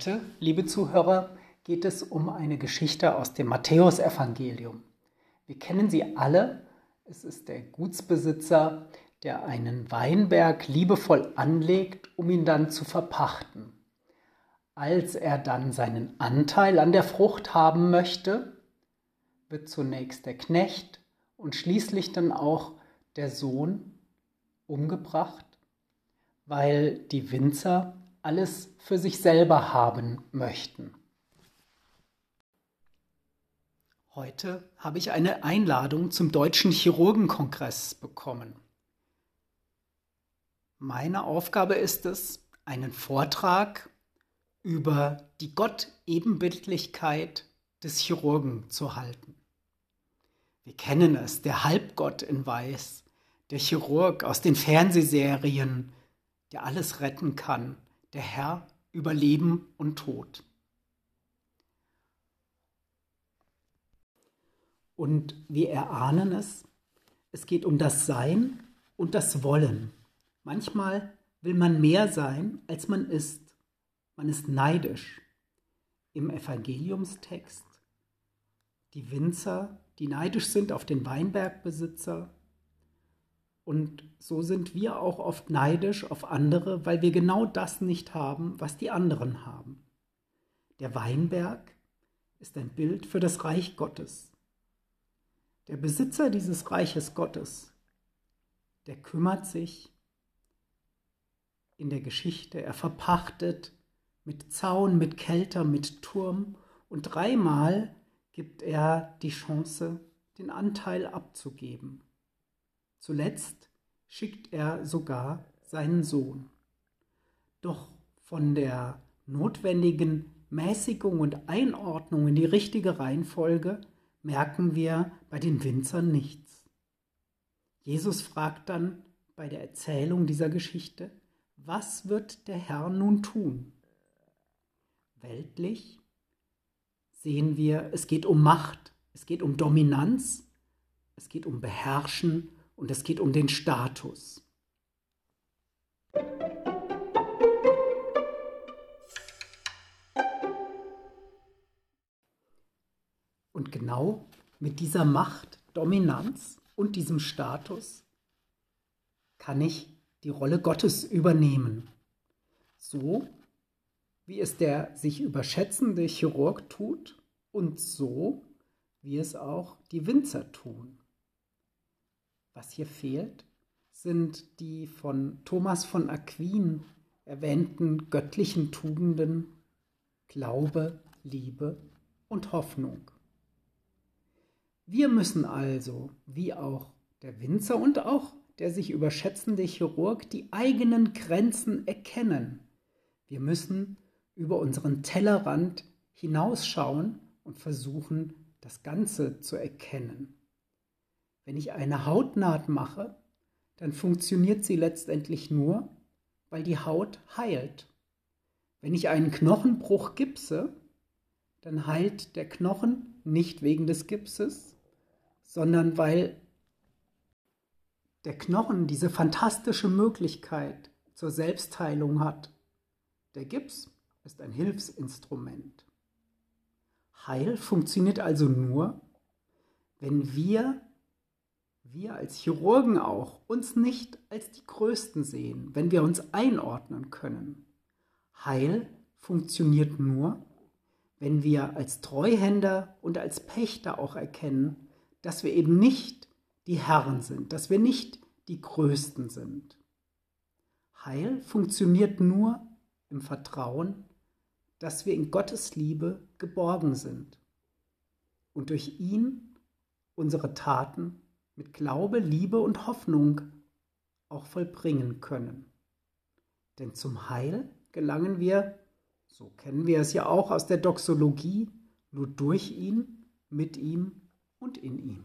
Heute, liebe Zuhörer, geht es um eine Geschichte aus dem Matthäusevangelium. Wir kennen sie alle. Es ist der Gutsbesitzer, der einen Weinberg liebevoll anlegt, um ihn dann zu verpachten. Als er dann seinen Anteil an der Frucht haben möchte, wird zunächst der Knecht und schließlich dann auch der Sohn umgebracht, weil die Winzer alles für sich selber haben möchten. Heute habe ich eine Einladung zum Deutschen Chirurgenkongress bekommen. Meine Aufgabe ist es, einen Vortrag über die Gott-Ebenbildlichkeit des Chirurgen zu halten. Wir kennen es, der Halbgott in Weiß, der Chirurg aus den Fernsehserien, der alles retten kann, der Herr über Leben und Tod. Und wir erahnen es, es geht um das Sein und das Wollen. Manchmal will man mehr sein, als man ist. Man ist neidisch. Im Evangeliumstext die Winzer, die neidisch sind auf den Weinbergbesitzer, und so sind wir auch oft neidisch auf andere, weil wir genau das nicht haben, was die anderen haben. Der Weinberg ist ein Bild für das Reich Gottes. Der Besitzer dieses Reiches Gottes, der kümmert sich in der Geschichte, er verpachtet mit Zaun, mit Kelter, mit Turm und dreimal gibt er die Chance, den Anteil abzugeben. Zuletzt schickt er sogar seinen Sohn. Doch von der notwendigen Mäßigung und Einordnung in die richtige Reihenfolge merken wir bei den Winzern nichts. Jesus fragt dann bei der Erzählung dieser Geschichte, was wird der Herr nun tun? Weltlich sehen wir, es geht um Macht, es geht um Dominanz, es geht um Beherrschen und es geht um den Status. Und genau mit dieser Macht, Dominanz und diesem Status kann ich die Rolle Gottes übernehmen. So wie es der sich überschätzende Chirurg tut und so wie es auch die Winzer tun. Was hier fehlt, sind die von Thomas von Aquin erwähnten göttlichen Tugenden Glaube, Liebe und Hoffnung. Wir müssen also, wie auch der Winzer und auch der sich überschätzende Chirurg, die eigenen Grenzen erkennen. Wir müssen über unseren Tellerrand hinausschauen und versuchen, das Ganze zu erkennen. Wenn ich eine Hautnaht mache, dann funktioniert sie letztendlich nur, weil die Haut heilt. Wenn ich einen Knochenbruch gipse, dann heilt der Knochen nicht wegen des Gipses, sondern weil der Knochen diese fantastische Möglichkeit zur Selbstheilung hat. Der Gips ist ein Hilfsinstrument. Heil funktioniert also nur, wenn wir wir als Chirurgen auch uns nicht als die Größten sehen, wenn wir uns einordnen können. Heil funktioniert nur, wenn wir als Treuhänder und als Pächter auch erkennen, dass wir eben nicht die Herren sind, dass wir nicht die Größten sind. Heil funktioniert nur im Vertrauen, dass wir in Gottes Liebe geborgen sind und durch ihn unsere Taten mit Glaube, Liebe und Hoffnung auch vollbringen können. Denn zum Heil gelangen wir, so kennen wir es ja auch aus der Doxologie, nur durch ihn, mit ihm und in ihm.